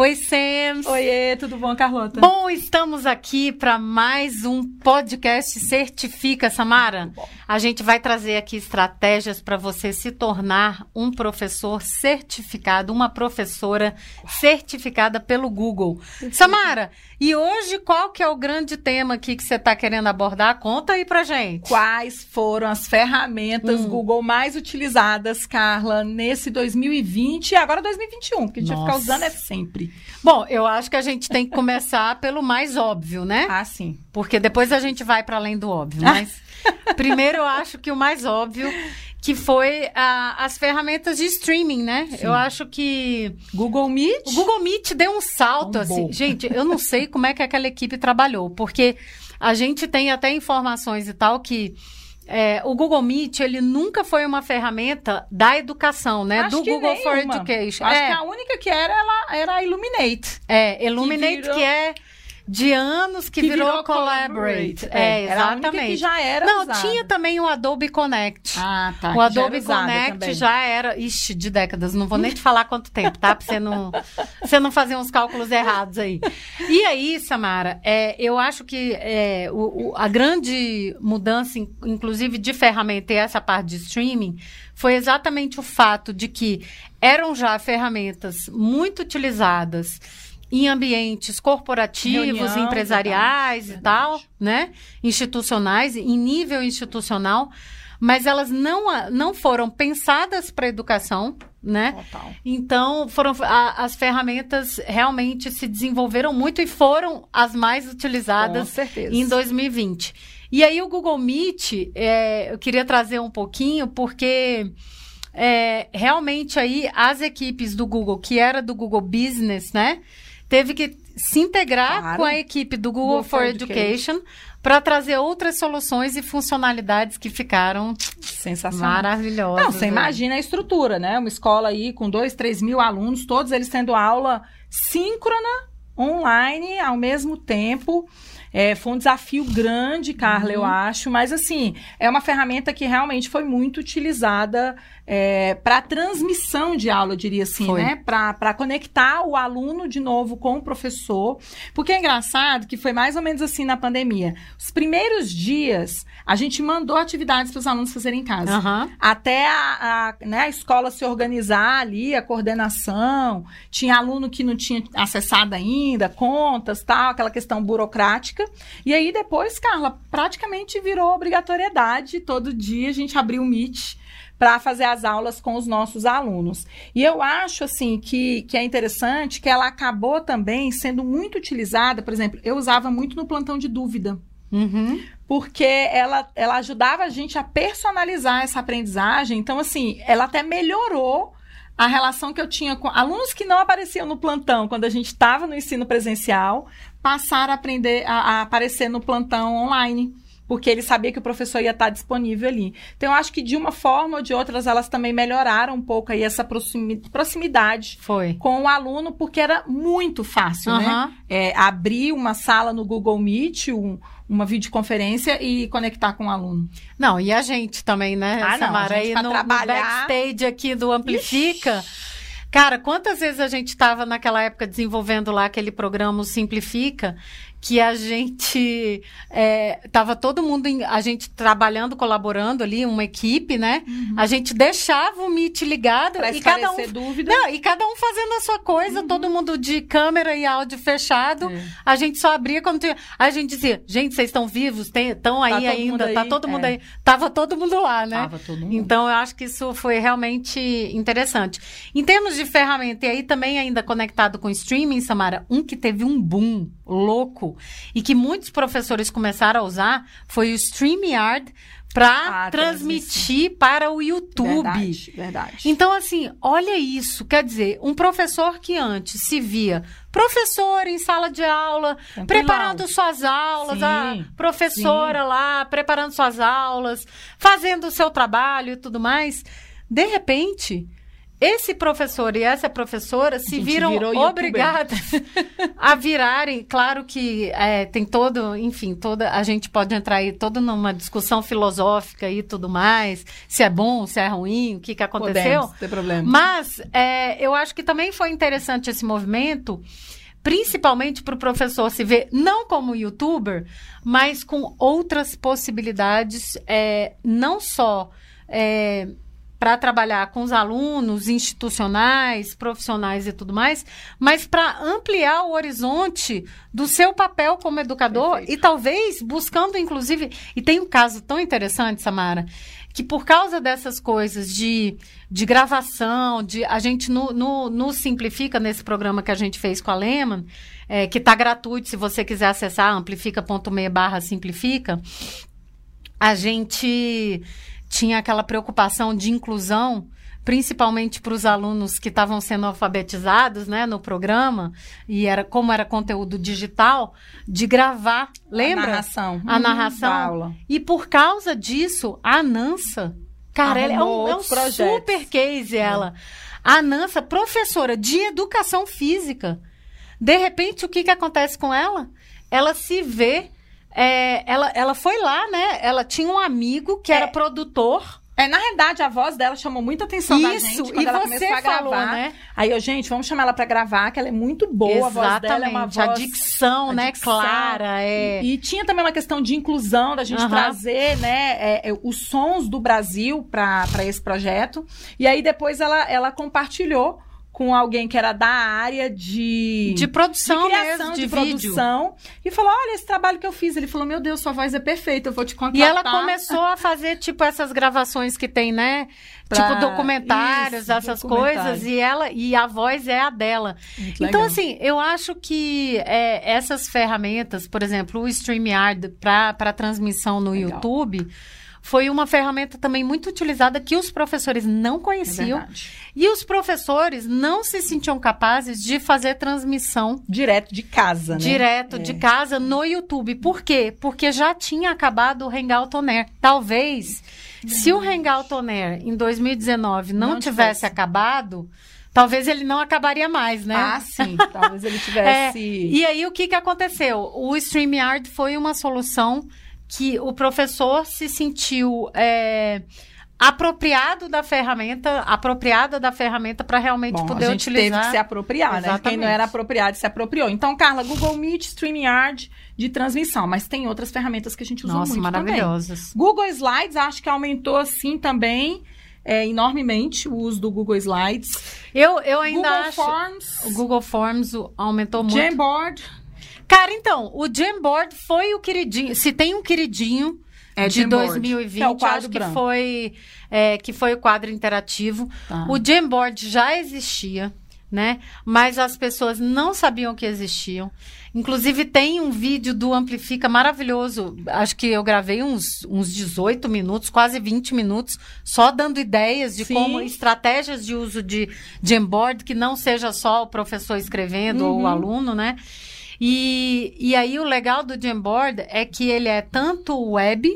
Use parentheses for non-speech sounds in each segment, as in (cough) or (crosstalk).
Oi, Sam. Oiê, tudo bom, Carlota? Bom, estamos aqui para mais um podcast Certifica, Samara. A gente vai trazer aqui estratégias para você se tornar um professor certificado, uma professora certificada pelo Google. Samara, e hoje qual que é o grande tema aqui que você está querendo abordar? Conta aí pra gente. Quais foram as ferramentas hum. Google mais utilizadas, Carla, nesse 2020 e agora 2021, porque a gente Nossa. vai ficar usando é sempre. Bom, eu acho que a gente tem que começar (laughs) pelo mais óbvio, né? Ah, sim. Porque depois a gente vai para além do óbvio. Mas primeiro eu acho que o mais óbvio que foi a, as ferramentas de streaming, né? Sim. Eu acho que Google Meet, o Google Meet deu um salto um assim. Bom. Gente, eu não sei como é que aquela equipe trabalhou, porque a gente tem até informações e tal que é, o Google Meet, ele nunca foi uma ferramenta da educação, né? Acho do Google for Education. Acho é. que a única que era, ela era a Illuminate. É, Illuminate que, virou... que é de anos que, que virou, virou, Collaborate. Collaborate. É, é, exatamente. que já era Não, usada. tinha também o Adobe Connect. Ah, tá. O Adobe já Connect também. já era, ixi, de décadas. Não vou nem te falar quanto tempo, tá? Pra você não, você não fazer uns cálculos errados aí. E aí, Samara, é, eu acho que é, o, o, a grande mudança, inclusive de ferramenta e essa parte de streaming, foi exatamente o fato de que eram já ferramentas muito utilizadas em ambientes corporativos, Reunião, empresariais e tal, né? Institucionais, em nível institucional, mas elas não, não foram pensadas para educação, né? Total. Então, foram a, as ferramentas realmente se desenvolveram muito e foram as mais utilizadas em 2020. E aí o Google Meet, é, eu queria trazer um pouquinho, porque é, realmente aí as equipes do Google, que era do Google Business, né? Teve que se integrar claro. com a equipe do Google, Google for, Education, Education para trazer outras soluções e funcionalidades que ficaram sensacional. maravilhosas. Não, você né? imagina a estrutura, né? Uma escola aí com dois, três mil alunos, todos eles tendo aula síncrona, online, ao mesmo tempo. É, foi um desafio grande, Carla, uhum. eu acho, mas assim, é uma ferramenta que realmente foi muito utilizada é, para transmissão de aula, eu diria assim, Foi. né? Para conectar o aluno de novo com o professor. Porque é engraçado que foi mais ou menos assim na pandemia. Os primeiros dias, a gente mandou atividades para os alunos fazerem em casa. Uhum. Até a, a, né, a escola se organizar ali, a coordenação. Tinha aluno que não tinha acessado ainda, contas, tal, aquela questão burocrática. E aí depois, Carla, praticamente virou obrigatoriedade. Todo dia a gente abriu o Meet para fazer as aulas com os nossos alunos. E eu acho assim que, que é interessante que ela acabou também sendo muito utilizada, por exemplo, eu usava muito no plantão de dúvida. Uhum. Porque ela, ela ajudava a gente a personalizar essa aprendizagem. Então, assim, ela até melhorou a relação que eu tinha com alunos que não apareciam no plantão quando a gente estava no ensino presencial, passaram a aprender a, a aparecer no plantão online porque ele sabia que o professor ia estar disponível ali. Então, eu acho que de uma forma ou de outras, elas também melhoraram um pouco aí essa proximidade Foi. com o aluno, porque era muito fácil, uhum. né? É, abrir uma sala no Google Meet, um, uma videoconferência e conectar com o aluno. Não, e a gente também, né, ah, Samara? Não, aí no, trabalhar... no backstage aqui do Amplifica... Ixi. Cara, quantas vezes a gente estava naquela época desenvolvendo lá aquele programa Simplifica que a gente é, tava todo mundo em, a gente trabalhando colaborando ali uma equipe né uhum. a gente deixava o Meet ligado pra e cada um dúvida não, e cada um fazendo a sua coisa uhum. todo mundo de câmera e áudio fechado é. a gente só abria quando tinha a gente dizia gente vocês estão vivos estão aí tá ainda tá aí, tá todo mundo é. aí tava todo mundo lá né tava todo mundo. então eu acho que isso foi realmente interessante em termos de ferramenta e aí também ainda conectado com streaming Samara um que teve um boom louco e que muitos professores começaram a usar foi o StreamYard para ah, transmitir para o YouTube. Verdade, verdade. Então, assim, olha isso. Quer dizer, um professor que antes se via professor em sala de aula, preparando suas aulas, sim, a professora sim. lá, preparando suas aulas, fazendo o seu trabalho e tudo mais. De repente, esse professor e essa professora se viram obrigados (laughs) a virarem. Claro que é, tem todo, enfim, toda a gente pode entrar aí toda numa discussão filosófica e tudo mais, se é bom, se é ruim, o que, que aconteceu. Podemos, tem problema. Mas é, eu acho que também foi interessante esse movimento principalmente para o professor se ver não como youtuber, mas com outras possibilidades, é, não só é, para trabalhar com os alunos institucionais, profissionais e tudo mais, mas para ampliar o horizonte do seu papel como educador Perfeito. e talvez buscando, inclusive. E tem um caso tão interessante, Samara, que por causa dessas coisas de, de gravação, de a gente no, no, no simplifica nesse programa que a gente fez com a Lehman, é, que está gratuito, se você quiser acessar, amplifica.me barra simplifica, a gente tinha aquela preocupação de inclusão, principalmente para os alunos que estavam sendo alfabetizados, né, no programa, e era como era conteúdo digital, de gravar, lembra? A narração. A narração. Uhum, aula. E por causa disso, a Nansa, cara, ela é um, é um super case ela. A Nansa, professora de educação física. De repente, o que que acontece com ela? Ela se vê é, ela, ela foi lá, né? Ela tinha um amigo que é. era produtor. É, na realidade, a voz dela chamou muita atenção Isso, da gente quando e ela começou a falou, gravar. Né? Aí eu, gente, vamos chamar ela para gravar, que ela é muito boa, Exatamente. a voz dela é uma voz... A dicção, a né, dicção. clara. É... E, e, tinha também uma questão de inclusão, da gente trazer, né, é, é, os sons do Brasil para esse projeto. E aí depois ela, ela compartilhou com alguém que era da área de de produção de criação mesmo, de, de produção e falou olha esse trabalho que eu fiz. Ele falou meu Deus sua voz é perfeita eu vou te contratar e ela começou a fazer tipo essas gravações que tem né? Pra... tipo documentários Isso, essas coisas e ela e a voz é a dela. Muito então legal. assim eu acho que é, essas ferramentas por exemplo o Streamyard para transmissão no legal. YouTube foi uma ferramenta também muito utilizada que os professores não conheciam. É e os professores não se sentiam capazes de fazer transmissão. Direto de casa, né? Direto é. de casa no YouTube. Por quê? Porque já tinha acabado o Hangout On Air. Talvez, se o Hangout On Air em 2019 não, não tivesse acabado talvez ele não acabaria mais, né? Ah, sim. (laughs) Talvez ele tivesse. É, e aí, o que, que aconteceu? O StreamYard foi uma solução que o professor se sentiu é, apropriado da ferramenta, apropriada da ferramenta para realmente Bom, poder a gente utilizar. Teve que se apropriar, Exatamente. né? Quem não era apropriado se apropriou. Então, Carla, Google Meet, StreamYard de transmissão, mas tem outras ferramentas que a gente usa Nossa, muito maravilhosas. Também. Google Slides, acho que aumentou assim também. É, enormemente o uso do Google Slides. Eu, eu ainda Google acho. Forms. O Google Forms aumentou muito. Jamboard. Cara, então, o Jamboard foi o queridinho. Se tem um queridinho é de Jamboard, 2020, é o acho que foi, é, que foi o quadro interativo. Tá. O Jamboard já existia, né? Mas as pessoas não sabiam que existiam. Inclusive, tem um vídeo do Amplifica maravilhoso. Acho que eu gravei uns, uns 18 minutos, quase 20 minutos, só dando ideias de Sim. como estratégias de uso de Jamboard, que não seja só o professor escrevendo uhum. ou o aluno, né? E, e aí o legal do Jamboard é que ele é tanto web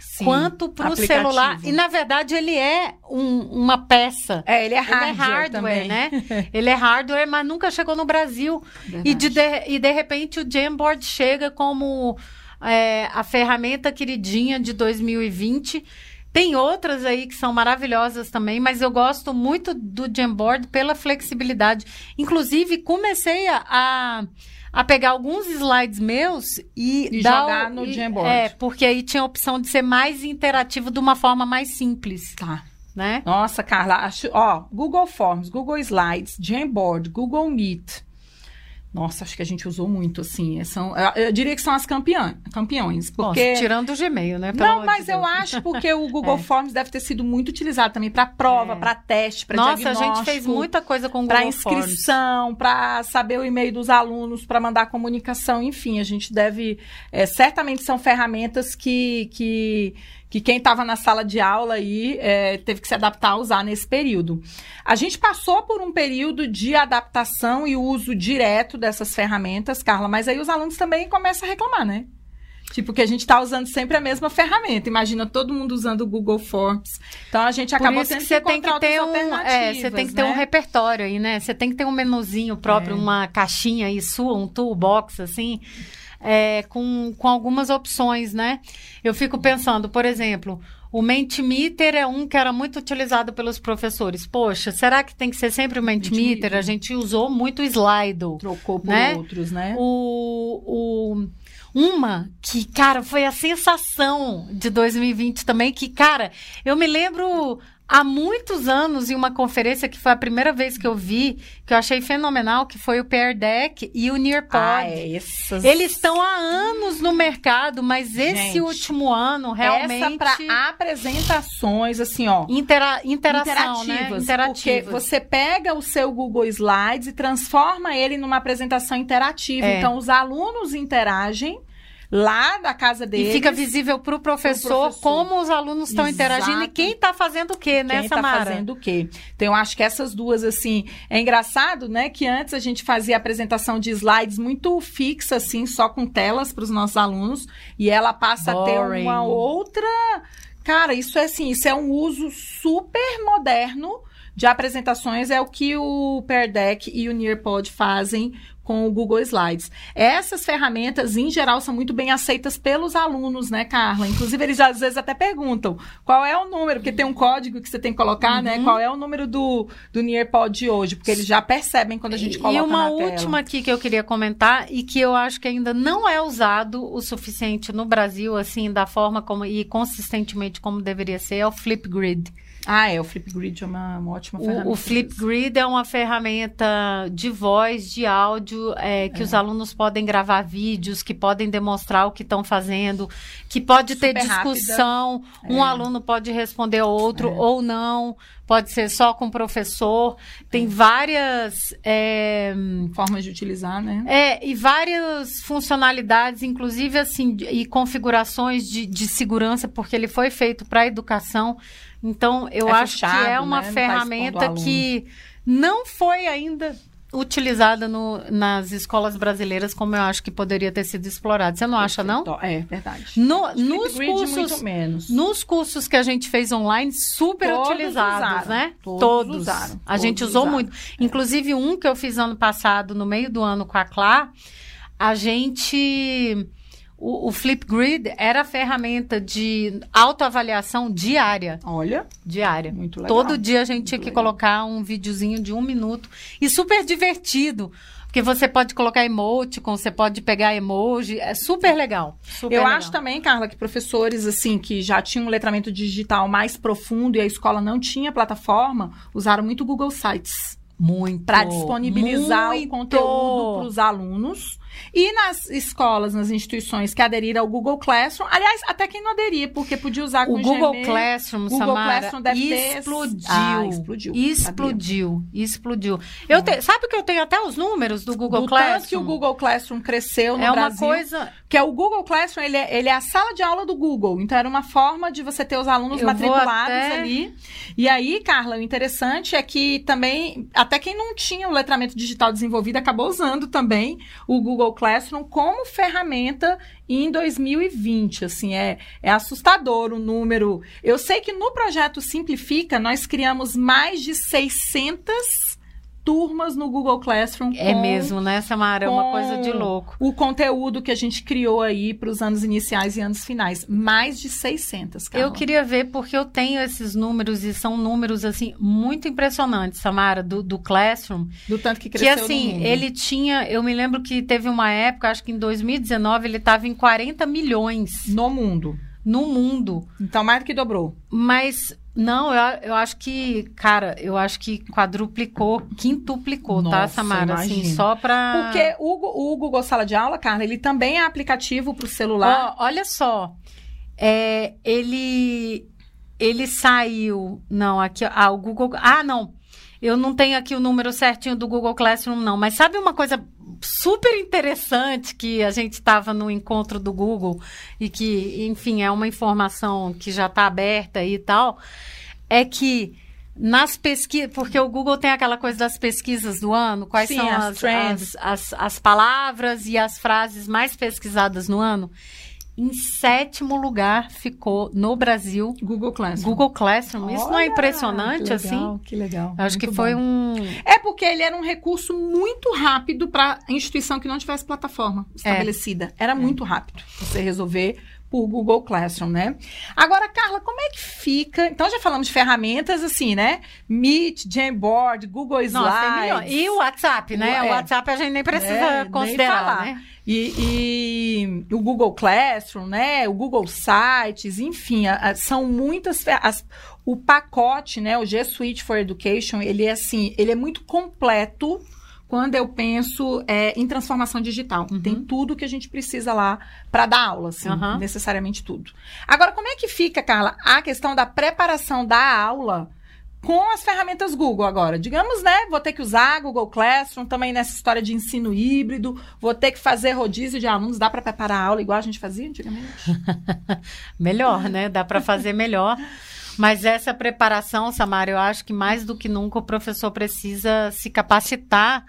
Sim, quanto para o celular. E na verdade ele é um, uma peça. É, ele é hardware, ele é hardware também. né? (laughs) ele é hardware, mas nunca chegou no Brasil. E de, de, e de repente o Jamboard chega como é, a ferramenta queridinha de 2020. Tem outras aí que são maravilhosas também, mas eu gosto muito do Jamboard pela flexibilidade. Inclusive, comecei a, a a pegar alguns slides meus e, e jogar o, no Jamboard. É, porque aí tinha a opção de ser mais interativo de uma forma mais simples. Tá. Né? Nossa, Carla, acho, ó, Google Forms, Google Slides, Jamboard, Google Meet, nossa, acho que a gente usou muito, assim. São, eu diria que são as campeã, campeões. Porque... Nossa, tirando o Gmail, né? Não, mas de eu acho porque o (laughs) Google é. Forms deve ter sido muito utilizado também para prova, é. para teste, para diagnóstico. Nossa, a gente fez muita coisa com o Google Para inscrição, para saber o e-mail dos alunos, para mandar comunicação, enfim, a gente deve... É, certamente são ferramentas que... que que quem estava na sala de aula aí é, teve que se adaptar a usar nesse período. A gente passou por um período de adaptação e uso direto dessas ferramentas, Carla, mas aí os alunos também começam a reclamar, né? Tipo, que a gente está usando sempre a mesma ferramenta. Imagina todo mundo usando o Google Forms. Então a gente acabou tendo que, você tem que ter um, é, você tem que ter né? um repertório aí, né? Você tem que ter um menuzinho próprio, é. uma caixinha aí sua, um toolbox assim, é, com, com algumas opções, né? Eu fico pensando, por exemplo, o Mentimeter é um que era muito utilizado pelos professores. Poxa, será que tem que ser sempre o Mentimeter? A gente usou muito o Slido. Trocou por né? outros, né? O, o, uma que, cara, foi a sensação de 2020 também, que, cara, eu me lembro há muitos anos em uma conferência que foi a primeira vez que eu vi, que eu achei fenomenal, que foi o Pear Deck e o Nearpod. Ah, é, essas... Eles estão há anos no mercado, mas Gente, esse último ano realmente essa para apresentações assim, ó, Intera interação, interativas, né? interativas. Porque você pega o seu Google Slides e transforma ele numa apresentação interativa. É. Então os alunos interagem lá da casa deles. E fica visível para o professor, como os alunos estão interagindo e quem está fazendo o quê, né, quem tá Samara? fazendo o quê. Então, eu acho que essas duas, assim, é engraçado, né, que antes a gente fazia apresentação de slides muito fixa, assim, só com telas para os nossos alunos, e ela passa Boring. a ter uma outra... Cara, isso é assim, isso é um uso super moderno de apresentações, é o que o Pear Deck e o Nearpod fazem com o Google Slides. Essas ferramentas, em geral, são muito bem aceitas pelos alunos, né, Carla? Inclusive, eles às vezes até perguntam qual é o número, porque tem um código que você tem que colocar, né? uhum. né? Qual é o número do, do Nearpod de hoje, porque eles já percebem quando a gente coloca E uma última aqui que eu queria comentar e que eu acho que ainda não é usado o suficiente no Brasil, assim, da forma como e consistentemente como deveria ser, é o Flipgrid. Ah, é, o Flipgrid é uma, uma ótima ferramenta. O, o Flipgrid é uma ferramenta de voz, de áudio, é, que é. os alunos podem gravar vídeos, que podem demonstrar o que estão fazendo, que pode Super ter discussão, rápida. um é. aluno pode responder ao outro é. ou não, pode ser só com o professor. Tem é. várias... É, Formas de utilizar, né? É, e várias funcionalidades, inclusive assim, e configurações de, de segurança, porque ele foi feito para educação, então, eu é acho fechado, que é uma né? ferramenta que não foi ainda utilizada no, nas escolas brasileiras como eu acho que poderia ter sido explorada. Você não acha, não? É, verdade. No, nos cursos, nos cursos que a gente fez online, super Todos utilizados, usaram. né? Todos, Todos. usaram. A gente usou usaram. muito. Inclusive, um que eu fiz ano passado, no meio do ano com a Clá, a gente o, o Flipgrid era a ferramenta de autoavaliação diária. Olha. Diária. Muito legal. Todo dia a gente tinha que legal. colocar um videozinho de um minuto. E super divertido. Porque você pode colocar emoticon, você pode pegar emoji, é super legal. Super Eu legal. acho também, Carla, que professores assim que já tinham um letramento digital mais profundo e a escola não tinha plataforma, usaram muito Google Sites. Muito. Para disponibilizar muito. o conteúdo para os alunos e nas escolas, nas instituições que aderiram ao Google Classroom, aliás, até quem não aderia, porque podia usar com o Google Gmail, Classroom, Google Samara, Classroom deve explodiu, ter... ah, explodiu, explodiu, explodiu. Eu te... sabe que eu tenho até os números do Google do Classroom? Tanto que o Google Classroom cresceu no é Brasil. É uma coisa que é o Google Classroom, ele é, ele é a sala de aula do Google. Então era uma forma de você ter os alunos eu matriculados até... ali. E aí, Carla, o interessante é que também até quem não tinha o letramento digital desenvolvido acabou usando também o Google Classroom como ferramenta em 2020. Assim, é, é assustador o número. Eu sei que no projeto Simplifica nós criamos mais de 600 turmas no Google Classroom. É mesmo, né, Samara? É uma coisa de louco. O conteúdo que a gente criou aí para os anos iniciais e anos finais. Mais de 600, Carla. Eu queria ver, porque eu tenho esses números e são números, assim, muito impressionantes, Samara, do, do Classroom. Do tanto que cresceu Que, assim, ele tinha... Eu me lembro que teve uma época, acho que em 2019, ele estava em 40 milhões. No mundo. No mundo. Então, mais do que dobrou. Mas não, eu, eu acho que, cara, eu acho que quadruplicou, quintuplicou, tá, Nossa, tá, Samara? Assim, só pra. Porque o, o Google Sala de Aula, Carla, ele também é aplicativo para o celular. Oh, olha só. É, ele. Ele saiu. Não, aqui. Ah, o Google. Ah, não. Eu não tenho aqui o número certinho do Google Classroom, não. Mas sabe uma coisa super interessante que a gente estava no encontro do Google e que, enfim, é uma informação que já está aberta e tal, é que nas pesquisas, porque o Google tem aquela coisa das pesquisas do ano, quais Sim, são as, as, as, as, as palavras e as frases mais pesquisadas no ano. Em sétimo lugar ficou no Brasil Google Classroom. Google Classroom. Isso não é impressionante que legal, assim? Que legal. Acho Muito que foi bom. um É porque ele era um recurso muito rápido para instituição que não tivesse plataforma É. estabelecida. Era muito rápido você resolver por Google Classroom, né? Agora, Carla, como é que fica? Então já falamos de ferramentas assim, né? Meet, Jamboard, Google Slides. Nossa. E o WhatsApp, né? É. O WhatsApp a gente nem precisa É, nem considerar, falar. né? E, e o Google Classroom, né? O Google Sites, enfim, a- a- são muitas. as- o pacote, né? O G Suite for Education, ele é assim, ele é muito completo quando eu penso é, em transformação digital. Tem tudo que a gente precisa lá para dar aula, assim, Uhum. necessariamente tudo. Agora, como é que fica, Carla, a questão da preparação da aula? Com as ferramentas Google agora. Digamos, né? Vou ter que usar Google Classroom também nessa história de ensino híbrido. Vou ter que fazer rodízio de alunos. Dá para preparar a aula igual a gente fazia antigamente? (laughs) Melhor, né? Dá para fazer melhor. Mas essa preparação, Samara, eu acho que mais do que nunca o professor precisa se capacitar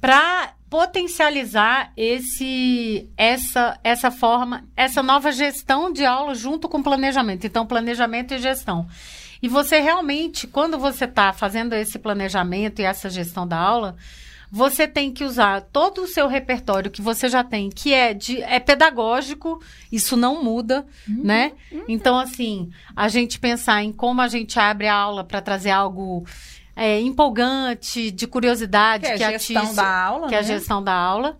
para potencializar esse essa essa forma, essa nova gestão de aula junto com planejamento. Então, planejamento e gestão. E você realmente, quando você está fazendo esse planejamento e essa gestão da aula, você tem que usar todo o seu repertório que você já tem, que é de é pedagógico, isso não muda, né? Então, assim, a gente pensar em como a gente abre a aula para trazer algo é, empolgante, de curiosidade, Que é que, a gestão da aula, que é a né? gestão da aula.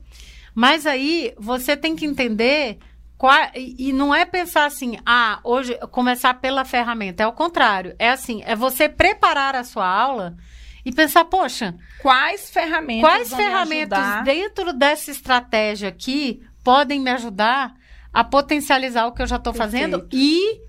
Mas aí você tem que entender e não é pensar assim, ah, hoje começar pela ferramenta. É o contrário. É assim, é você preparar a sua aula e pensar, poxa, Quais ferramentas quais ferramentas dentro dessa estratégia aqui podem me ajudar a potencializar o que eu já estou fazendo e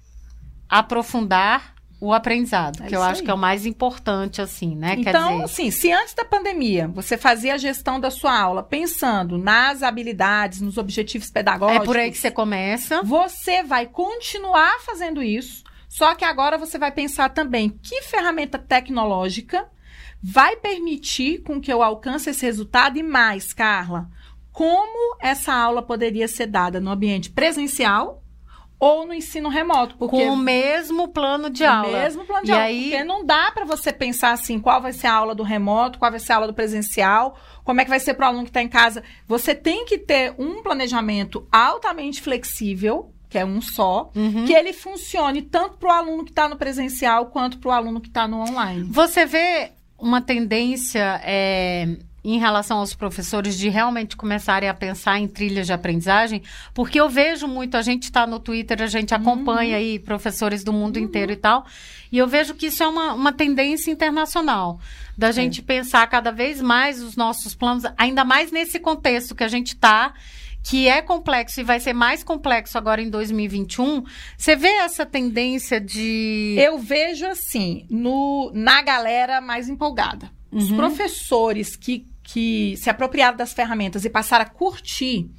aprofundar o aprendizado, É que eu acho aí. que é o mais importante, assim, né? Então, dizer, assim, se antes da pandemia você fazia a gestão da sua aula pensando nas habilidades, nos objetivos é pedagógicos, por aí que você começa. Você vai continuar fazendo isso, só que agora você vai pensar também que ferramenta tecnológica vai permitir com que eu alcance esse resultado e mais, Carla, como essa aula poderia ser dada no ambiente presencial ou no ensino remoto, porque Com o mesmo plano de o aula. mesmo plano de E aula, aí- porque não dá para você pensar assim, qual vai ser a aula do remoto, qual vai ser a aula do presencial, como é que vai ser para o aluno que está em casa. Você tem que ter um planejamento altamente flexível, que é um só, Uhum. que ele funcione tanto para o aluno que está no presencial quanto para o aluno que está no online. Você vê uma tendência é, em relação aos professores de realmente começarem a pensar em trilhas de aprendizagem? Porque eu vejo muito, a gente está no Twitter, a gente acompanha aí professores do mundo inteiro e tal, e eu vejo que isso é uma, uma tendência internacional. Da gente pensar cada vez mais os nossos planos, ainda mais nesse contexto que a gente está, que é complexo e vai ser mais complexo agora em 2021. Você vê essa tendência de. Eu vejo assim, no, na galera mais empolgada. Os Uhum. professores que, que se apropriaram das ferramentas e passaram a curtir,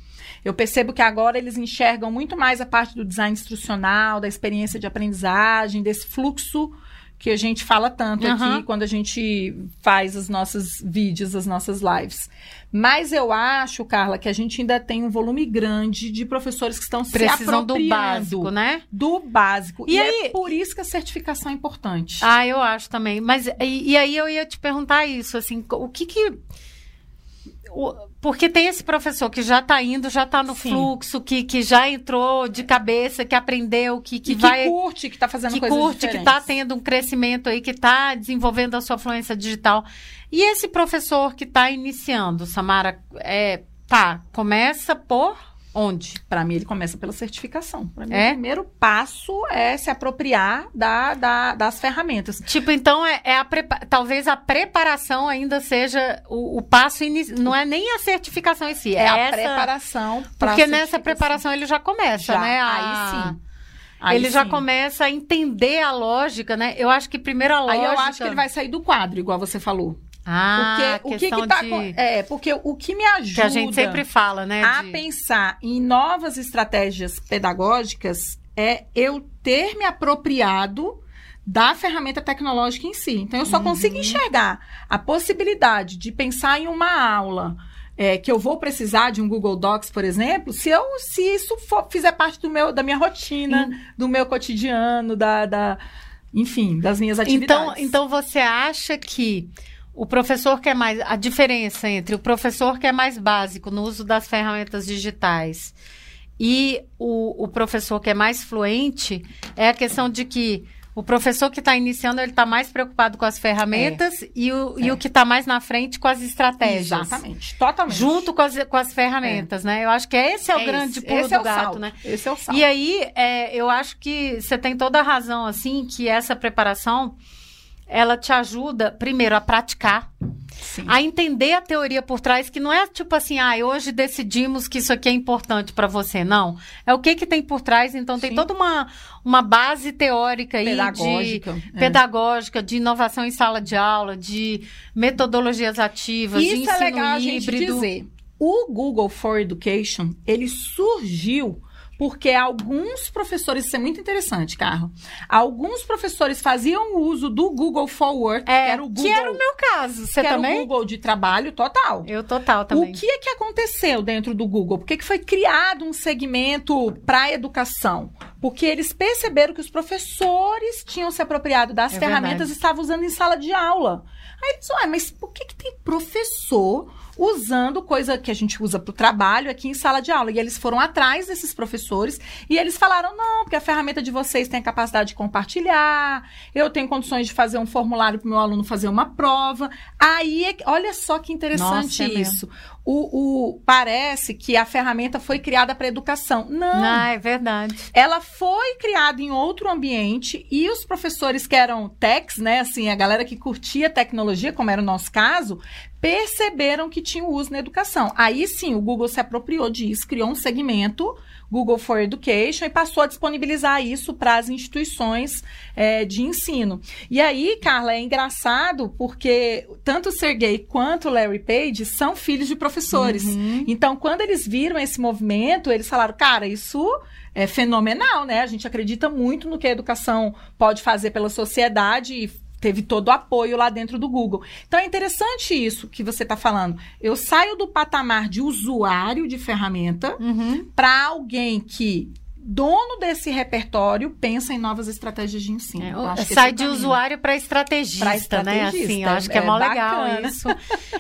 eu percebo que agora eles enxergam muito mais a parte do design instrucional, da experiência de aprendizagem, desse fluxo que a gente fala tanto Aham. aqui quando a gente faz os nossos vídeos, as nossas lives. Mas eu acho, Carla, que a gente ainda tem um volume grande de professores que estão se Precisam do apropriando básico, né? do básico. E E, aí- é por isso que a certificação é importante. Ah, eu acho também. Mas e, e aí eu ia te perguntar isso, assim, o que que o- porque tem esse professor que já está indo, já está no Sim. fluxo, que, que já entrou de cabeça, que aprendeu, que, que e que vai curte, que tá fazendo que coisas curte, que diferentes. está tendo um crescimento aí, que está desenvolvendo a sua fluência digital. E esse professor que está iniciando, Samara, é, tá, começa por onde? Para mim, ele começa pela certificação. Para mim, É? o primeiro passo é se apropriar da, da- das ferramentas. Tipo, então, é, é a prepa- talvez a preparação ainda seja o, o passo inicial. Não é nem a certificação em si. É, É, a essa, preparação Porque nessa preparação ele já começa, Já, né? a- Aí sim. Aí ele já sim. começa a entender a lógica, né? Eu acho que primeiro a lógica. Aí eu acho que ele vai sair do quadro, igual você falou. Ah, porque o que que tá de... é, porque o que me ajuda Que a gente sempre fala, né? a de- pensar em novas estratégias pedagógicas é eu ter me apropriado da ferramenta tecnológica em si. Então, eu só Uhum. consigo enxergar a possibilidade de pensar em uma aula é, que eu vou precisar de um Google Docs, por exemplo, se eu se isso for, fizer parte do meu da minha rotina, Sim. do meu cotidiano, da, da enfim, das minhas então, atividades. Então, então você acha que o professor que é mais a diferença entre o professor que é mais básico no uso das ferramentas digitais e o, o professor que é mais fluente é a questão de que o professor que está iniciando, ele está mais preocupado com as ferramentas é. e, o, é. e o que está mais na frente com as estratégias. Exatamente, totalmente. Junto com as, com as ferramentas, é. né? Eu acho que esse é o é grande esse. pulo esse do é gato, salto. né? Esse é o salto. E aí, é, eu acho que você tem toda a razão, assim, que essa preparação ela te ajuda, primeiro, a praticar, Sim. a entender a teoria por trás, que não é tipo assim, ah, hoje decidimos que isso aqui é importante para você. Não. É o que que tem por trás, então tem Sim. toda uma, uma base teórica aí pedagógica, de, é. pedagógica, de inovação em sala de aula, de metodologias ativas, isso de ensino é legal híbrido. A gente dizer. O Google for Education, ele surgiu porque alguns professores, isso é muito interessante, Carlos. Alguns professores faziam uso do Google Forward, é, que era o Google. Que era o meu caso. Você que também? Era o Google de trabalho total. Eu total também. O que é que aconteceu dentro do Google? Por que, que foi criado um segmento para educação? Porque eles perceberam que os professores tinham se apropriado das é ferramentas e estavam usando em sala de aula. Aí eles, ué, mas por que, que tem professor usando coisa que a gente usa para o trabalho aqui em sala de aula. E eles foram atrás desses professores e eles falaram: não, porque a ferramenta de vocês tem a capacidade de compartilhar, eu tenho condições de fazer um formulário para o meu aluno fazer uma prova. Aí, é olha só que interessante Nossa, é isso. O, o, parece que a ferramenta foi criada para educação. Não. Ah, é verdade. Ela foi criada em outro ambiente e os professores que eram techs, né, assim, a galera que curtia tecnologia, como era o nosso caso, perceberam que tinha uso na educação. Aí sim, o Google se apropriou disso, criou um segmento Google for Education e passou a disponibilizar isso para as instituições é, de ensino. E aí, Carla, é engraçado porque tanto o Sergey quanto o Larry Page são filhos de professores. Uhum. Então, quando eles viram esse movimento, eles falaram, cara, isso é fenomenal, né? A gente acredita muito no que a educação pode fazer pela sociedade e teve todo o apoio lá dentro do Google. Então é interessante isso que você está falando. Eu saio do patamar de usuário de ferramenta uhum. para alguém que dono desse repertório pensa em novas estratégias de ensino. É, sai de usuário para estrategista, estrategista, né? Assim, eu acho que é, é mó legal isso.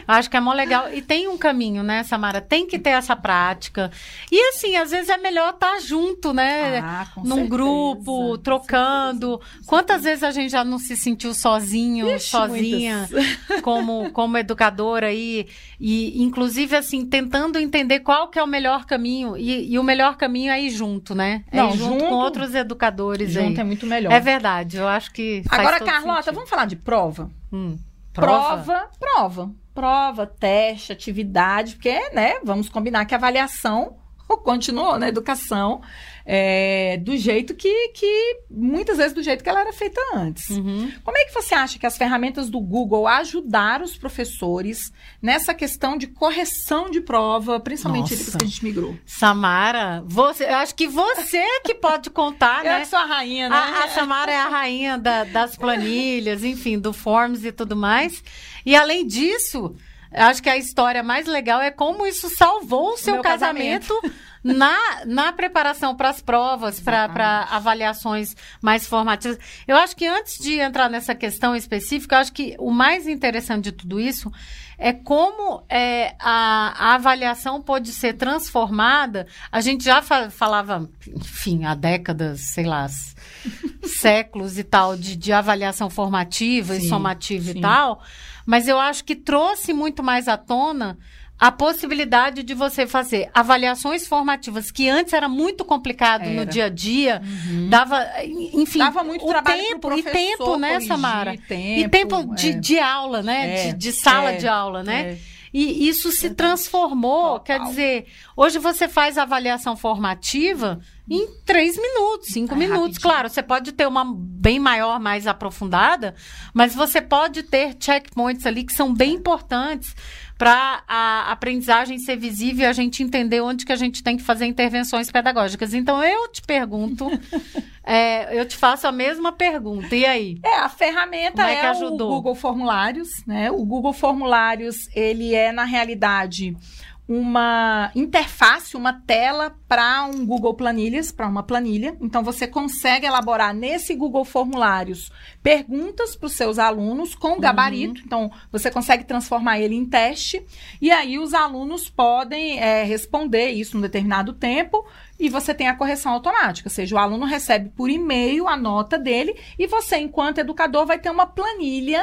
acho que é mó legal. E tem um caminho, né, Samara? Tem que ter essa prática. E assim, às vezes é melhor estar tá junto, né? Ah, Num certeza, grupo, trocando. Quantas vezes a gente já não se sentiu sozinho, Ixi, sozinha, (laughs) como, como educadora aí? E, inclusive, assim, tentando entender qual que é o melhor caminho. E, e o melhor caminho é ir junto, né? É Não, junto, junto, com outros educadores. Junto aí. é muito melhor. É verdade, eu acho que. Agora, Carlota, sentido. vamos falar de prova? Hum, prova? Prova, prova. Prova, teste, atividade, porque, né, vamos combinar que a avaliação (laughs) continuou na educação é, do jeito que, que, muitas vezes, do jeito que ela era feita antes. Uhum. Como é que você acha que as ferramentas do Google ajudaram os professores nessa questão de correção de prova, principalmente depois que a gente migrou? Samara, você, eu acho que você é que pode contar, (laughs) né? Eu sou a rainha, né? A, a Samara é a rainha da, das planilhas, enfim, do Forms e tudo mais. E além disso, acho que a história mais legal é como isso salvou o seu o casamento, casamento na, na preparação para as provas, para avaliações mais formativas. Eu acho que antes de entrar nessa questão específica, acho que o mais interessante de tudo isso é como é, a, a, avaliação pode ser transformada. A gente já fa falava, enfim, há décadas, sei lá, (laughs) séculos e tal, de, de avaliação formativa sim, e somativa sim. e tal, mas eu acho que trouxe muito mais à tona a possibilidade de você fazer avaliações formativas, que antes era muito complicado era. no dia a dia, uhum. dava, enfim, dava muito o trabalho tempo e tempo, né, Samara? Tempo, e tempo de, é. de aula, né? É. De, de, sala é. de aula, né? É. E isso se transformou, Total. quer dizer, hoje você faz avaliação formativa em três minutos, cinco é minutos. Rapidinho. Claro, você pode ter uma bem maior, mais aprofundada, mas você pode ter checkpoints ali que são bem importantes para a aprendizagem ser visível e a gente entender onde que a gente tem que fazer intervenções pedagógicas. Então, eu te pergunto, (laughs) É, eu te faço a mesma pergunta. E aí? É, a ferramenta é, é o Google Formulários, né? O Google Formulários, ele é, na realidade, uma interface, uma tela para um Google Planilhas, para uma planilha. Então, você consegue elaborar nesse Google Formulários perguntas para os seus alunos com gabarito. Uhum. Então, você consegue transformar ele em teste. E aí, os alunos podem é, responder isso num determinado tempo. E você tem a correção automática, ou seja, o aluno recebe por e-mail a nota dele e você, enquanto educador, vai ter uma planilha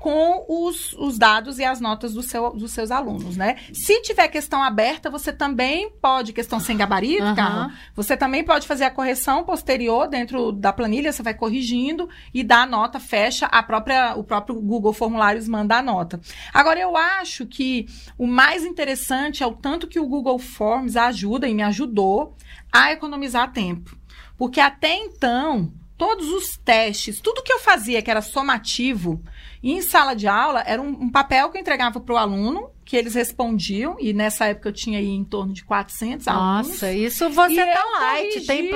com os, os dados e as notas do seu, dos seus alunos, né? Se tiver questão aberta, você também pode, questão sem gabarito, uhum. Carla, você também pode fazer a correção posterior dentro da planilha, você vai corrigindo e dá a nota, fecha a própria, o próprio Google Formulários manda a nota. Agora, eu acho que o mais interessante é o tanto que o Google Forms ajuda e me ajudou a economizar tempo. Porque até então, todos os testes, tudo que eu fazia que era somativo, em sala de aula, era um, um papel que eu entregava para o aluno, que eles respondiam, e nessa época eu tinha aí em torno de 400 Nossa, alunos. Nossa, isso você e tá light. Tem,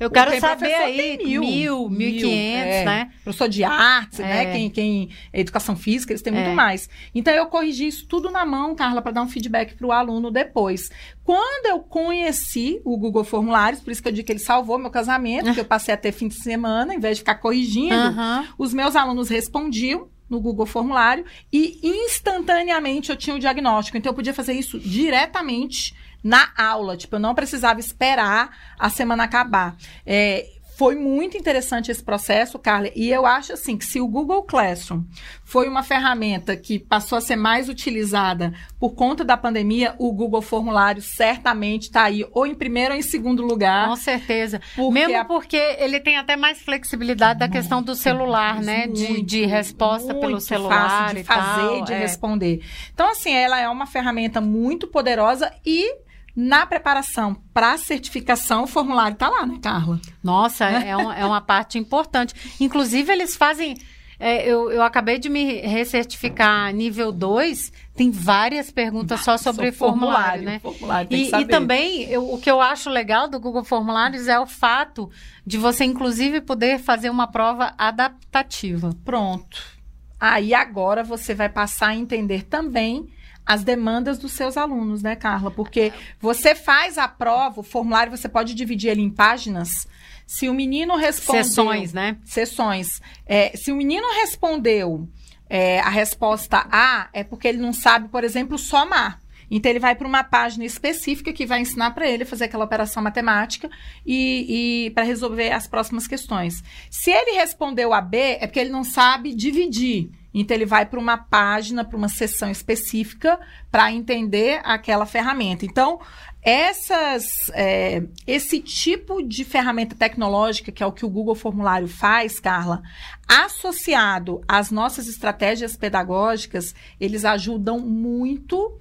eu quero saber aí, mil, mil e quinhentos, é. né? Professor de artes, né? é. né? Quem, quem, educação física, eles têm muito é. mais. Então, eu corrigi isso tudo na mão, Carla, para dar um feedback para o aluno depois. Quando eu conheci o Google Formulários, por isso que eu digo que ele salvou meu casamento, porque eu passei a ter fim de semana, em vez de ficar corrigindo, os meus alunos respondiam no Google Formulário e instantaneamente eu tinha o diagnóstico. Então eu podia fazer isso diretamente na aula. Tipo, eu não precisava esperar a semana acabar. É, foi muito interessante esse processo, Carla, e eu acho assim que se o Google Classroom foi uma ferramenta que passou a ser mais utilizada por conta da pandemia, o Google Formulário certamente está aí ou em primeiro ou em segundo lugar. Com certeza. Porque Mesmo a... porque ele tem até mais flexibilidade da questão do celular, né? Muito, de, de resposta pelo celular fácil de fazer tal, e de é. responder. Então, assim, ela é uma ferramenta muito poderosa e na preparação para a certificação, o formulário está lá, né, Carla? Nossa, é, é, um, é uma parte importante. Inclusive, eles fazem. É, eu, eu acabei de me recertificar nível 2, tem várias perguntas só sobre formulário, formulário, né? Formulário, e, e, também, eu, o que eu acho legal do Google Formulários é o fato de você, inclusive, poder fazer uma prova adaptativa. Pronto. Aí agora você vai passar a entender também as demandas dos seus alunos, né, Carla? Porque você faz a prova, o formulário você pode dividir ele em páginas. Se o menino respondeu. Sessões, né? Sessões. É, se o menino respondeu é, a resposta A, é porque ele não sabe, por exemplo, somar. Então, ele vai para uma página específica que vai ensinar para ele fazer aquela operação matemática e, e para resolver as próximas questões. Se ele respondeu a B, é porque ele não sabe dividir. Então, ele vai para uma página, para uma sessão específica para entender aquela ferramenta. Então, essas, é, esse tipo de ferramenta tecnológica, que é o que o Google Formulário faz, Carla, associado às nossas estratégias pedagógicas, eles ajudam muito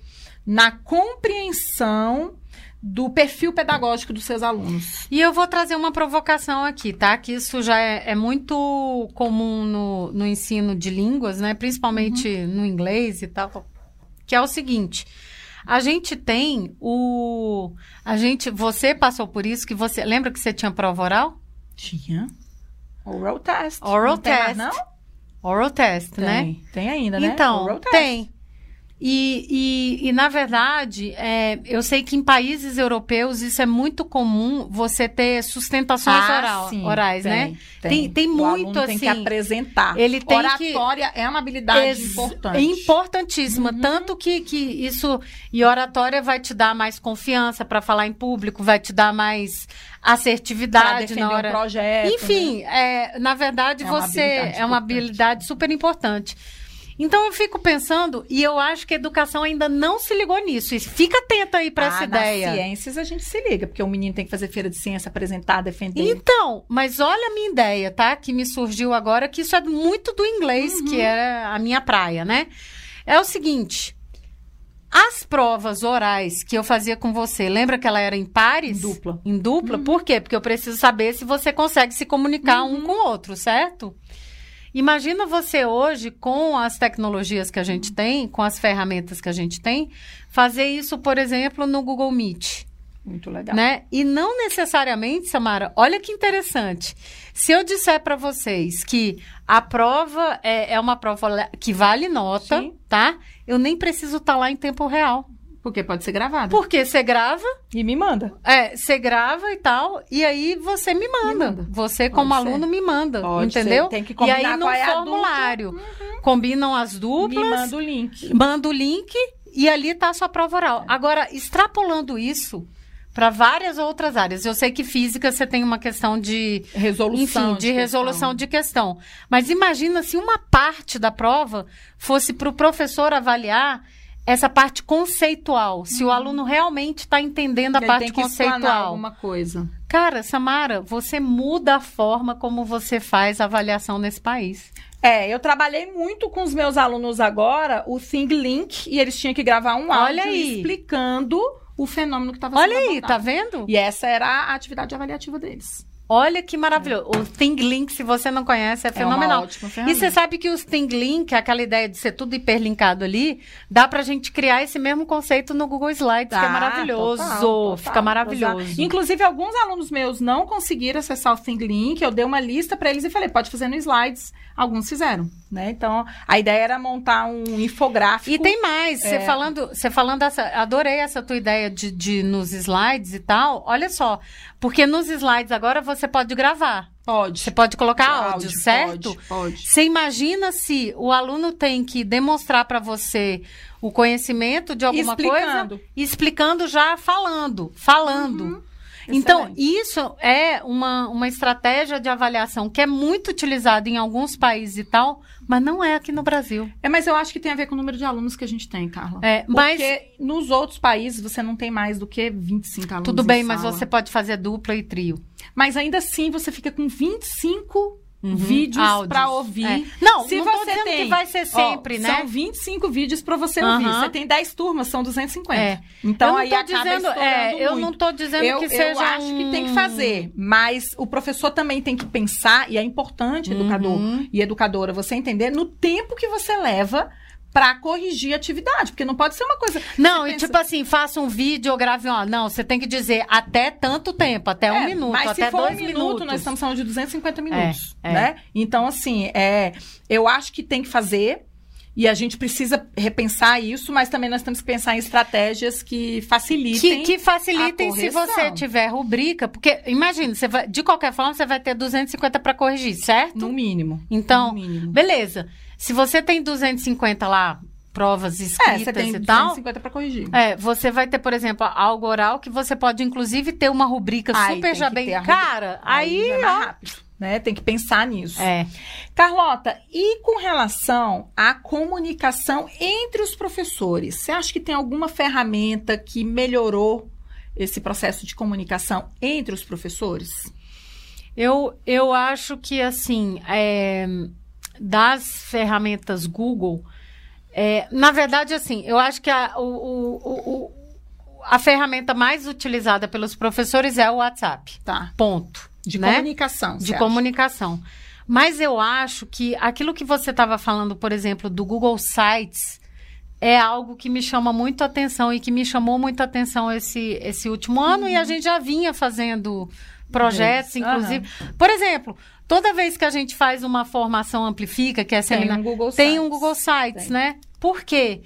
na compreensão do perfil pedagógico dos seus alunos. E eu vou trazer uma provocação aqui, tá? Que isso já é, é muito comum no, no, ensino de línguas, né? Principalmente uhum. no inglês e tal. Que é o seguinte. A gente tem o. A gente. Você passou por isso que você. Lembra que você tinha prova oral? Tinha. Oral test. Oral não test. Mais, não? Oral test, tem, né? Tem ainda, né? Então, tem. E, e, e, na verdade, é, eu sei que em países europeus isso é muito comum você ter sustentações ah, oral, sim, orais, tem, né? Tem, tem, tem muito assim. tem que assim, apresentar. Ele tem Oratória que, é uma habilidade importante. É importantíssima. Uhum. Tanto que, que isso. E oratória vai te dar mais confiança para falar em público, vai te dar mais assertividade na hora. Um projeto, Enfim, né? é, na verdade, é você é uma habilidade super importante. Então eu fico pensando, e eu acho que a educação ainda não se ligou nisso. E fica atenta aí para ah, essa ideia. Nas ciências a gente se liga, porque o menino tem que fazer feira de ciência, apresentar, defender. Então, mas olha a minha ideia, tá? Que me surgiu agora, que isso é muito do inglês, uhum. que é a minha praia, né? É o seguinte. As provas orais que eu fazia com você, lembra que ela era em pares? Em dupla. Em dupla? Uhum. Por quê? Porque eu preciso saber se você consegue se comunicar uhum. um com o outro, certo? Imagina você hoje, com as tecnologias que a gente tem, com as ferramentas que a gente tem, fazer isso, por exemplo, no Google Meet. Muito legal. Né? E não necessariamente, Samara, olha que interessante. Se eu disser para vocês que a prova é, é, uma prova que vale nota, Sim. tá? Eu nem preciso estar tá lá em tempo real. Porque pode ser gravado. Porque você grava. E me manda. É, você grava e tal. E aí você me manda. Me manda. Você, pode como ser. aluno, me manda. Pode entendeu? Ser. Tem que combinar E aí no é formulário. Uhum. Combinam as duplas. Me manda o link. Manda o link e ali tá a sua prova oral. É. Agora, extrapolando isso para várias outras áreas. Eu sei que física você tem uma questão de resolução, enfim, de, de resolução questão. de questão. Mas imagina se uma parte da prova fosse para o professor avaliar essa parte conceitual, se o uhum. aluno realmente está entendendo a Ele parte tem que conceitual. alguma coisa. Cara, Samara, você muda a forma como você faz a avaliação nesse país. É, eu trabalhei muito com os meus alunos agora, o Think Link, e eles tinham que gravar um áudio explicando o fenômeno que estava sendo Olha aí, abordado. tá vendo? E essa era a atividade avaliativa deles. Olha que maravilhoso. O Think Link, se você não conhece, é fenomenal. É e você sabe que os Think Link, aquela ideia de ser tudo hiperlinkado ali, dá pra gente criar esse mesmo conceito no Google Slides, que é maravilhoso. Total, total, Fica maravilhoso. Inclusive, alguns alunos meus não conseguiram acessar o Think Link. Eu dei uma lista para eles e falei, pode fazer no Slides. Alguns fizeram, né? Então, a ideia era montar um infográfico. E tem mais. Você é... falando, você falando essa, adorei essa tua ideia de, de nos slides e tal. Olha só, porque nos slides agora você pode gravar. Pode. Você pode colocar áudio, áudio, certo? Pode, pode. Você imagina se o aluno tem que demonstrar para você o conhecimento de alguma explicando. coisa, explicando já falando, falando. Uhum. Então, isso é uma, uma estratégia de avaliação que é muito utilizada em alguns países e tal, mas não é aqui no Brasil. É, mas eu acho que tem a ver com o número de alunos que a gente tem, Carla. É, mas Porque nos outros países você não tem mais do que 25 alunos. Tudo bem, mas você pode fazer dupla e trio. Mas ainda assim você fica com 25 Uhum, vídeos para ouvir. É. Não, se não você tem, que vai ser sempre, ó, né? São 25 vídeos para você uhum. ouvir. Você tem 10 turmas, são 250. É. Então aí acaba dizendo, é, Eu não tô dizendo eu, que seja Eu acho um... que tem que fazer, mas o professor também tem que pensar e é importante, educador uhum. e educadora, você entender no tempo que você leva para corrigir a atividade, porque não pode ser uma coisa. Não, e pensa... tipo assim, faça um vídeo ou grave um. Não, você tem que dizer até tanto tempo, até é, um minuto, mas até se for dois um minutos. minuto, nós estamos falando de 250 minutos, é, é. né? Então, assim, é, eu acho que tem que fazer. E a gente precisa repensar isso, mas também nós temos que pensar em estratégias que facilitem. Que, que facilitem se você tiver rubrica, porque imagina, você vai, de qualquer forma, você vai ter 250 para corrigir, certo? No mínimo. Então, no mínimo. beleza. Se você tem 250 lá, provas escritas é, você tem e tal. 250 para corrigir. É, você vai ter, por exemplo, algo oral que você pode inclusive ter uma rubrica super já bem cara. Aí, aí é ó, rápido, né? Tem que pensar nisso. É. Carlota, e com relação à comunicação entre os professores, você acha que tem alguma ferramenta que melhorou esse processo de comunicação entre os professores? Eu, eu acho que assim, é, das ferramentas Google, é, na verdade, assim, eu acho que a, o, o, o, a ferramenta mais utilizada pelos professores é o WhatsApp. Tá. Ponto. De né? comunicação. De comunicação. Mas eu acho que aquilo que você estava falando, por exemplo, do Google Sites, é algo que me chama muito atenção e que me chamou muito atenção esse, esse último ano uhum. e a gente já vinha fazendo projetos, inclusive. Uhum. Por exemplo, Toda vez que a gente faz uma formação amplifica, que é seminar, tem um Google tem Sites, um Google Sites né? Por quê?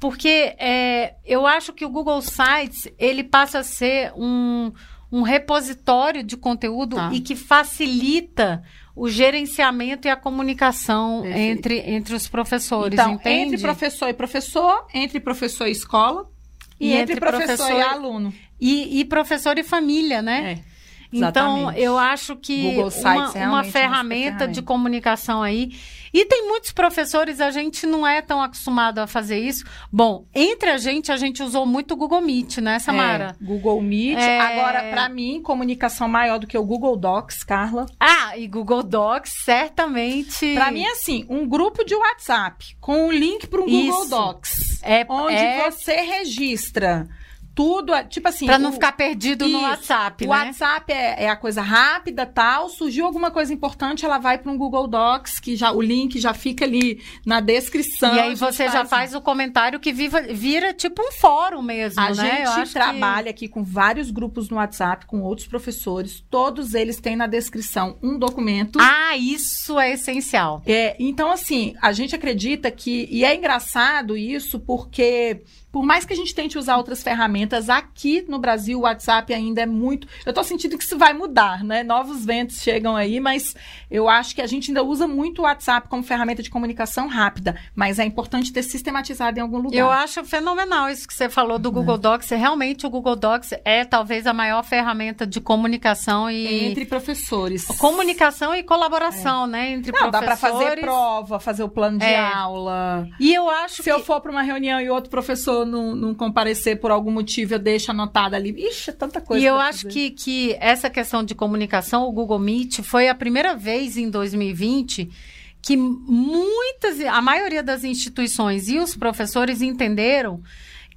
Porque é, eu acho que o Google Sites ele passa a ser um, um repositório de conteúdo tá. e que facilita o gerenciamento e a comunicação entre, entre os professores. Então, entende? entre professor e professor, entre professor e escola, e, e entre, entre, professor, professor e aluno. E, e, professor e família, né? É. Então, eu acho que uma, uma ferramenta de comunicação aí. E tem muitos professores, a gente não é tão acostumado a fazer isso. Bom, entre a gente, a gente usou muito o Google Meet, né, Samara? É, Google Meet. É... Agora, para mim, comunicação maior do que o Google Docs, Carla. Ah, e Google Docs, certamente. Para mim, assim, um grupo de WhatsApp com um link para um Google Docs. É, onde é... você registra tudo, é, tipo assim. Pra não o, ficar perdido isso, no WhatsApp, o né? O WhatsApp é, é, a coisa rápida tal. Surgiu alguma coisa importante, ela vai para um Google Docs, que já o link já fica ali na descrição. E aí você faz, já faz o comentário que viva, vira tipo um fórum mesmo, a né? A gente trabalha que... aqui com vários grupos no WhatsApp, com outros professores. Todos eles têm na descrição um documento. Ah, isso é essencial. É, então, assim, a gente acredita que. E é engraçado isso, porque por mais que a gente tente usar outras ferramentas, aqui no Brasil o WhatsApp ainda é muito. Eu estou sentindo que isso vai mudar, né? Novos ventos chegam aí, mas eu acho que a gente ainda usa muito o WhatsApp como ferramenta de comunicação rápida. Mas é importante ter sistematizado em algum lugar. Eu acho fenomenal isso que você falou do Google Docs. Realmente o Google Docs é talvez a maior ferramenta de comunicação e. Entre professores. Comunicação e colaboração, é. né? Entre Não, professores. Dá para fazer prova, fazer o plano de é. aula. E eu acho Se que... eu for para uma reunião e outro professor pessoa não, não comparecer por algum motivo, eu deixo anotada ali. Ixi, é tanta coisa. E eu acho que, que essa questão de comunicação, o Google Meet, foi a primeira vez em 2020 que muitas, a maioria das instituições e os professores entenderam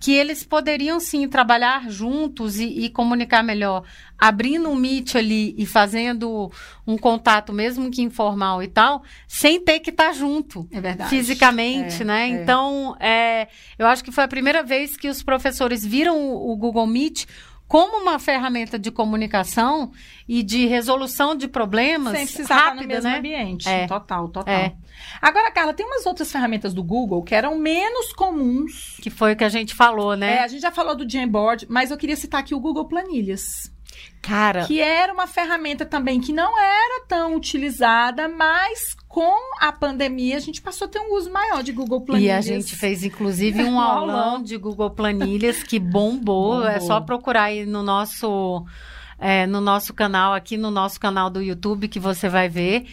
que eles poderiam sim trabalhar juntos e, e, comunicar melhor, abrindo um Meet ali e fazendo um contato, mesmo que informal e tal, sem ter que estar tá junto. É verdade. Fisicamente, é, né? É. Então, é, eu acho que foi a primeira vez que os professores viram o, o Google Meet como uma ferramenta de comunicação e de resolução de problemas Sem precisar rápida, estar no mesmo né? ambiente. É. Total, total. É. Agora, Carla, tem umas outras ferramentas do Google que eram menos comuns. Que foi o que a gente falou, né? É, a gente já falou do Jamboard, mas eu queria citar aqui o Google Planilhas. Cara. Que era uma ferramenta também que não era tão utilizada, mas com a pandemia a gente passou a ter um uso maior de Google Planilhas. E a gente fez, inclusive, (laughs) um aulão de Google Planilhas que bombou. bombou. É só procurar aí no nosso, é, no nosso canal, aqui no nosso canal do YouTube, que você vai ver.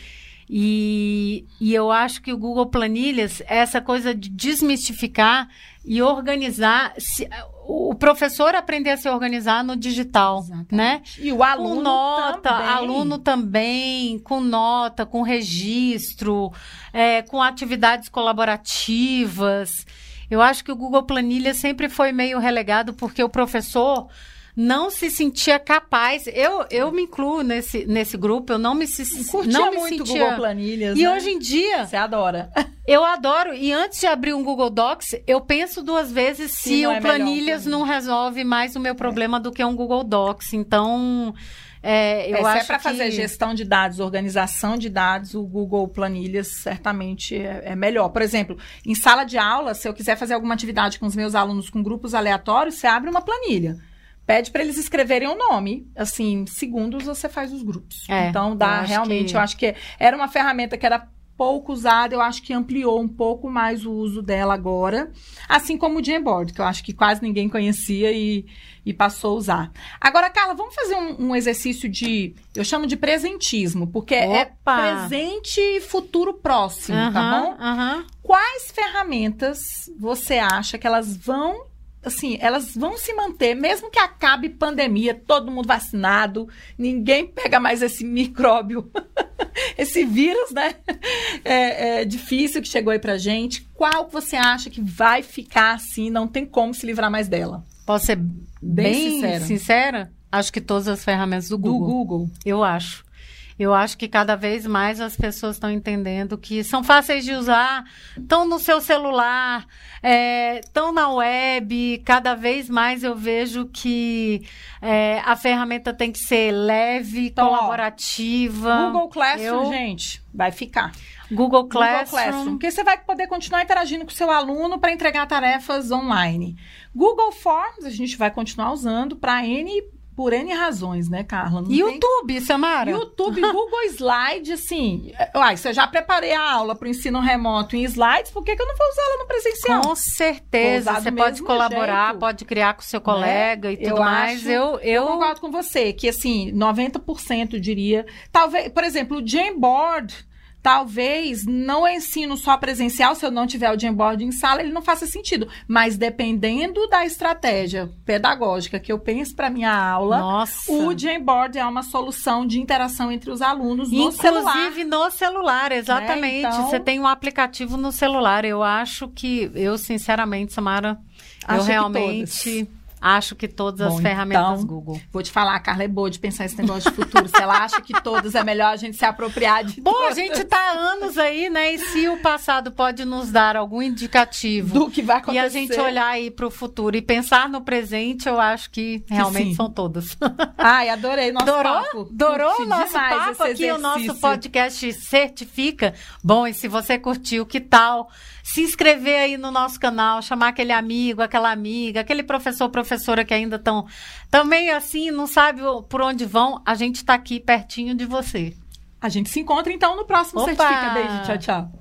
E, e eu acho que o Google Planilhas, essa coisa de desmistificar e organizar. Se, o professor aprender a se organizar no digital, Exatamente. né? E o aluno com nota, também. aluno também, com nota, com registro, é, com atividades colaborativas. Eu acho que o Google Planilha sempre foi meio relegado porque o professor não se sentia capaz. Eu, eu me incluo nesse, nesse grupo, eu não me, Curtia não me muito sentia. Google Planilhas. E né? hoje em dia. Você adora. (laughs) Eu adoro. E antes de abrir um Google Docs, eu penso duas vezes se, se o é Planilhas não resolve mais o meu problema é. do que um Google Docs. Então. É, eu é, acho se é para que... fazer gestão de dados, organização de dados, o Google Planilhas certamente é, é, melhor. Por exemplo, em sala de aula, se eu quiser fazer alguma atividade com os meus alunos com grupos aleatórios, você abre uma planilha pede para eles escreverem o nome. Assim, segundos você faz os grupos. É, então dá eu realmente, que... eu acho que era uma ferramenta que era pouco usada, eu acho que ampliou um pouco mais o uso dela agora, assim como o Jamboard, que eu acho que quase ninguém conhecia e, e passou a usar. Agora, Carla, vamos fazer um, um exercício de, eu chamo de presentismo, porque é Opa! é presente e futuro próximo, uhum, tá bom? Uhum. Quais ferramentas você acha que elas vão assim, elas vão se manter, mesmo que acabe pandemia, todo mundo vacinado, ninguém pega mais esse micróbio, (laughs) esse vírus, né? É, é, difícil que chegou aí pra gente. Qual você acha que vai ficar assim, não tem como se livrar mais dela? Posso ser bem, bem sincera? sincera? Acho que todas as ferramentas do Google. Do Google. Eu acho. Eu acho que cada vez mais as pessoas estão entendendo que são fáceis de usar, estão no seu celular, estão é, na web. Cada vez mais eu vejo que é, a ferramenta tem que ser leve, então, colaborativa. Ó, Google Classroom, eu... gente, vai ficar. Google Classroom. Google Classroom. Porque você vai poder continuar interagindo com o seu aluno para entregar tarefas online. Google Forms, a gente vai continuar usando para N por N razões, né, Carla? Não YouTube, tem... Samara? YouTube, Google Slide, assim. Uai, se eu já preparei a aula para o ensino remoto em slides, por que, que eu não vou usar ela no presencial? Com certeza. Você pode colaborar, jeito. pode criar com o seu colega né? e tudo eu mais. Acho, eu, eu... eu concordo com você, que assim, 90% diria. Talvez, por exemplo, o Jamboard talvez não ensino só presencial, se eu não tiver o Jamboard em sala, ele não faça sentido. Mas dependendo da estratégia pedagógica que eu penso para minha aula, Nossa. o Jamboard é uma solução de interação entre os alunos no Inclusive celular. Inclusive no celular, exatamente. Né? Então... Você tem um aplicativo no celular. Eu acho que, eu sinceramente, Samara, Acho eu realmente Acho que todas Bom, as ferramentas então, Google. Vou te falar, a Carla é boa de pensar esse negócio de futuro. se ela acha que todas é melhor a gente se apropriar de Bom, todas. a gente tá há anos aí, né? E se o passado pode nos dar algum indicativo do que vai acontecer. E a gente olhar aí para o futuro e pensar no presente, eu acho que realmente são todas. Ai, adorei nosso Adorou? papo. Adorou o nosso papo aqui, o nosso podcast certifica. Bom, e se você curtiu, que tal se inscrever aí no nosso canal, chamar aquele amigo, aquela amiga, aquele professor, professora que ainda estão também assim, não sabe por onde vão, a gente está aqui pertinho de você. A gente se encontra então no próximo Opa! Certifica. Beijo, tchau, tchau.